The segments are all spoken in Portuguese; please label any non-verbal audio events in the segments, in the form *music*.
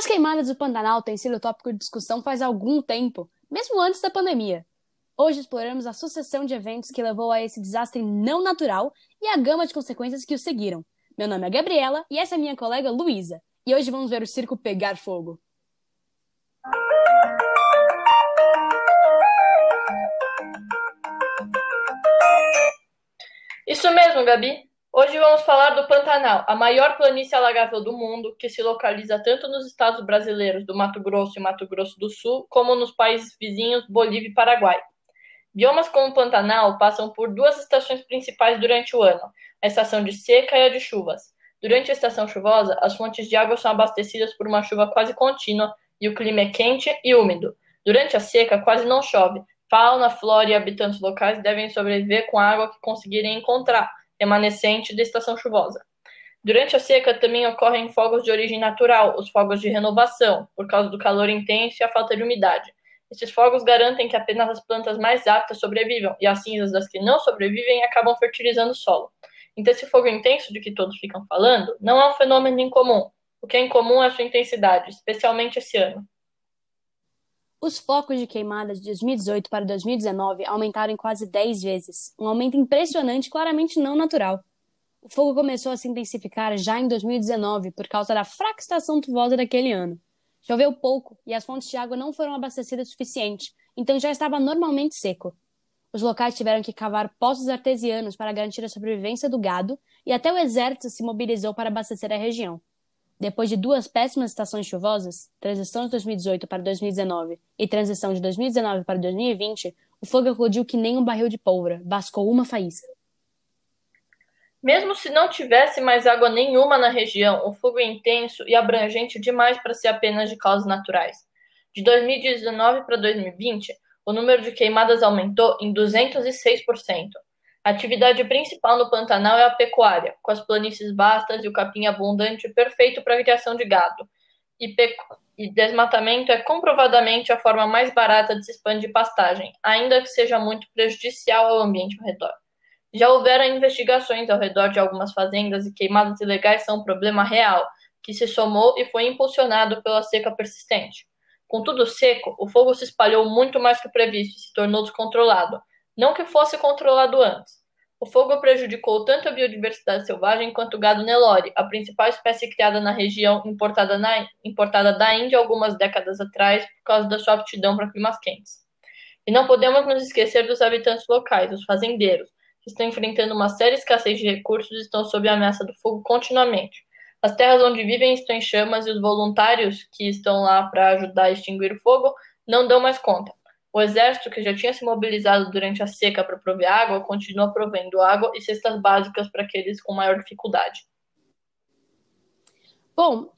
As queimadas do Pantanal têm sido tópico de discussão faz algum tempo, mesmo antes da pandemia. Hoje exploramos a sucessão de eventos que levou a esse desastre não natural e a gama de consequências que o seguiram. Meu nome é Gabriela e essa é minha colega Luísa. E hoje vamos ver o circo pegar fogo. Isso mesmo, Gabi. Hoje vamos falar do Pantanal, a maior planície alagável do mundo, que se localiza tanto nos estados brasileiros do Mato Grosso e Mato Grosso do Sul, como nos países vizinhos Bolívia e Paraguai. Biomas como o Pantanal passam por duas estações principais durante o ano, a estação de seca e a de chuvas. Durante a estação chuvosa, as fontes de água são abastecidas por uma chuva quase contínua e o clima é quente e úmido. Durante a seca, quase não chove. Fauna, flora e habitantes locais devem sobreviver com a água que conseguirem encontrar remanescente da estação chuvosa. Durante a seca também ocorrem fogos de origem natural, os fogos de renovação, por causa do calor intenso e a falta de umidade. Esses fogos garantem que apenas as plantas mais aptas sobrevivam, e as cinzas das que não sobrevivem acabam fertilizando o solo. Então, esse fogo intenso de que todos ficam falando não é um fenômeno incomum. O que é incomum é a sua intensidade, especialmente esse ano. Os focos de queimadas de 2018 para 2019 aumentaram em quase 10 vezes, um aumento impressionante claramente não natural. O fogo começou a se intensificar já em 2019 por causa da fraca estação chuvosa daquele ano. Choveu pouco e as fontes de água não foram abastecidas o suficiente, então já estava normalmente seco. Os locais tiveram que cavar poços artesianos para garantir a sobrevivência do gado e até o exército se mobilizou para abastecer a região. Depois de duas péssimas estações chuvosas, transição de 2018 para 2019 e transição de 2019 para 2020, o fogo eclodiu que nem um barril de pólvora, bascou uma faísca. Mesmo se não tivesse mais água nenhuma na região, o fogo é intenso e abrangente demais para ser apenas de causas naturais. De 2019 para 2020, o número de queimadas aumentou em 206%. A atividade principal no Pantanal é a pecuária, com as planícies vastas e o capim abundante perfeito para a criação de gado. E, e desmatamento é comprovadamente a forma mais barata de se expandir pastagem, ainda que seja muito prejudicial ao ambiente ao redor. Já houveram investigações ao redor de algumas fazendas e queimadas ilegais são um problema real, que se somou e foi impulsionado pela seca persistente. Com tudo seco, o fogo se espalhou muito mais que previsto e se tornou descontrolado, não que fosse controlado antes. O fogo prejudicou tanto a biodiversidade selvagem quanto o gado Nelore, a principal espécie criada na região importada, na, importada da Índia algumas décadas atrás por causa da sua aptidão para climas quentes. E não podemos nos esquecer dos habitantes locais, os fazendeiros, que estão enfrentando uma séria escassez de recursos e estão sob a ameaça do fogo continuamente. As terras onde vivem estão em chamas e os voluntários que estão lá para ajudar a extinguir o fogo não dão mais conta. O exército, que já tinha se mobilizado durante a seca para prover água, continua provendo água e cestas básicas para aqueles com maior dificuldade. Bom,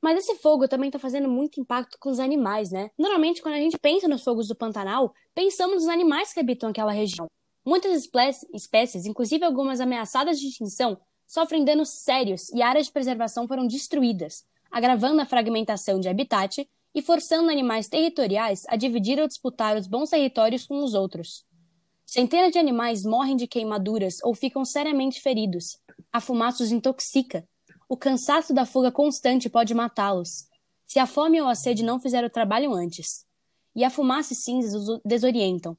mas esse fogo também está fazendo muito impacto com os animais, né? Normalmente, quando a gente pensa nos fogos do Pantanal, pensamos nos animais que habitam aquela região. Muitas espécies, inclusive algumas ameaçadas de extinção, sofrem danos sérios e áreas de preservação foram destruídas, agravando a fragmentação de habitat e forçando animais territoriais a dividir ou disputar os bons territórios com os outros. Centenas de animais morrem de queimaduras ou ficam seriamente feridos. A fumaça os intoxica. O cansaço da fuga constante pode matá-los, se a fome ou a sede não fizeram o trabalho antes. E a fumaça e cinzas os desorientam.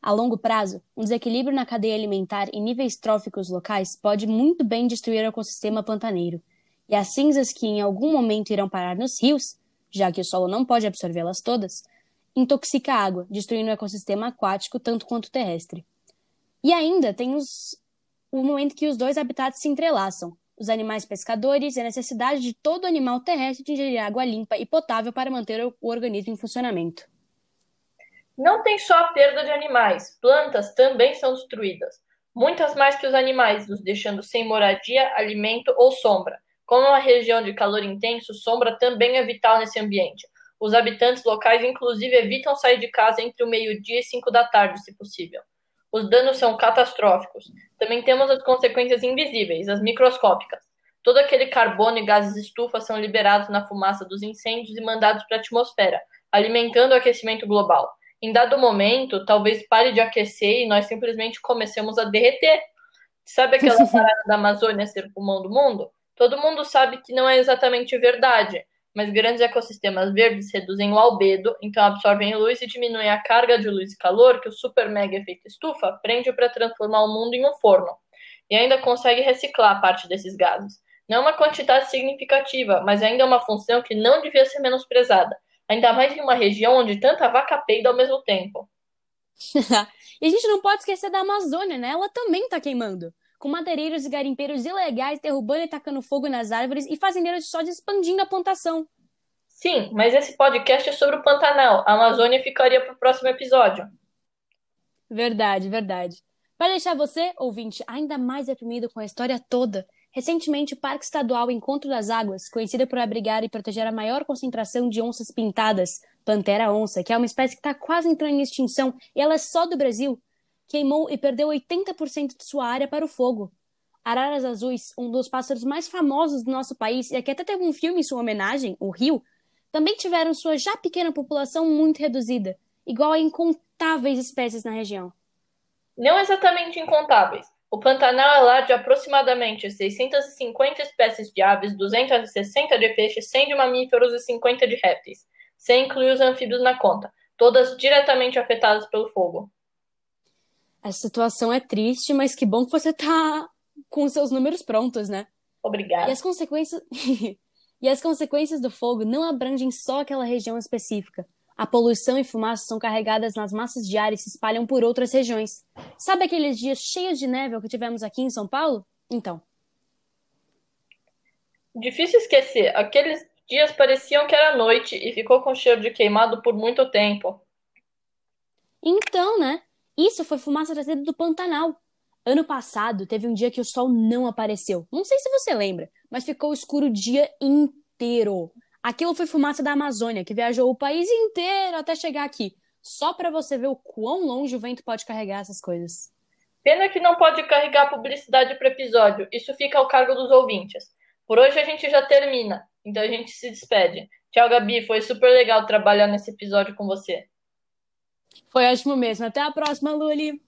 A longo prazo, um desequilíbrio na cadeia alimentar e níveis tróficos locais pode muito bem destruir o ecossistema pantaneiro. E as cinzas que em algum momento irão parar nos rios já que o solo não pode absorvê-las todas, intoxica a água, destruindo o ecossistema aquático tanto quanto terrestre. E ainda tem os, o momento que os dois habitats se entrelaçam, os animais pescadores e a necessidade de todo animal terrestre de ingerir água limpa e potável para manter o, organismo em funcionamento. Não tem só a perda de animais, plantas também são destruídas, muitas mais que os animais, nos deixando sem moradia, alimento ou sombra. Como é uma região de calor intenso, sombra também é vital nesse ambiente. Os habitantes locais, inclusive, evitam sair de casa entre o meio-dia e cinco da tarde, se possível. Os danos são catastróficos. Também temos as consequências invisíveis, as microscópicas. Todo aquele carbono e gases estufa são liberados na fumaça dos incêndios e mandados para a atmosfera, alimentando o aquecimento global. Em dado momento, talvez pare de aquecer e nós simplesmente comecemos a derreter. Sabe aquela *laughs* parada da Amazônia ser o pulmão do mundo? Todo mundo sabe que não é exatamente verdade, mas grandes ecossistemas verdes reduzem o albedo, então absorvem luz e diminuem a carga de luz e calor que o super mega efeito estufa prende para transformar o mundo em um forno, e ainda consegue reciclar parte desses gases. Não é uma quantidade significativa, mas ainda é uma função que não devia ser menosprezada, ainda mais em uma região onde tanta vaca peida ao mesmo tempo. *laughs* e a gente não pode esquecer da Amazônia, né? Ela também está queimando com madeireiros e garimpeiros ilegais derrubando e tacando fogo nas árvores e fazendeiros de soja expandindo a plantação. Sim, mas esse podcast é sobre o Pantanal. A Amazônia ficaria para o próximo episódio. Verdade, verdade. Para deixar você, ouvinte, ainda mais deprimido com a história toda, recentemente o Parque Estadual Encontro das Águas, conhecido por abrigar e proteger a maior concentração de onças pintadas, Pantera onça, que é uma espécie que está quase entrando em extinção e ela é só do Brasil, queimou e perdeu 80% de sua área para o fogo. Araras azuis, um dos pássaros mais famosos do nosso país e que até teve um filme em sua homenagem, O Rio, também tiveram sua já pequena população muito reduzida, igual a incontáveis espécies na região. Não exatamente incontáveis. O Pantanal é lar de aproximadamente 650 espécies de aves, 260 de peixes, 100 de mamíferos e 50 de répteis, sem incluir os anfíbios na conta, todas diretamente afetadas pelo fogo. Essa situação é triste, mas que bom que você tá com os seus números prontos, né? Obrigada. E as consequências *laughs* E as consequências do fogo não abrangem só aquela região específica. A poluição e fumaça são carregadas nas massas de ar e se espalham por outras regiões. Sabe aqueles dias cheios de neve que tivemos aqui em São Paulo? Então. Difícil esquecer. Aqueles dias pareciam que era noite e ficou com cheiro de queimado por muito tempo. Então, né? Isso foi fumaça trazida do Pantanal. Ano passado, teve um dia que o sol não apareceu. Não sei se você lembra, mas ficou escuro o dia inteiro. Aquilo foi fumaça da Amazônia, que viajou o país inteiro até chegar aqui. Só para você ver o quão longe o vento pode carregar essas coisas. Pena que não pode carregar publicidade para episódio. Isso fica ao cargo dos ouvintes. Por hoje a gente já termina, então a gente se despede. Tchau, Gabi. Foi super legal trabalhar nesse episódio com você. Foi ótimo mesmo. Até a próxima, Luli!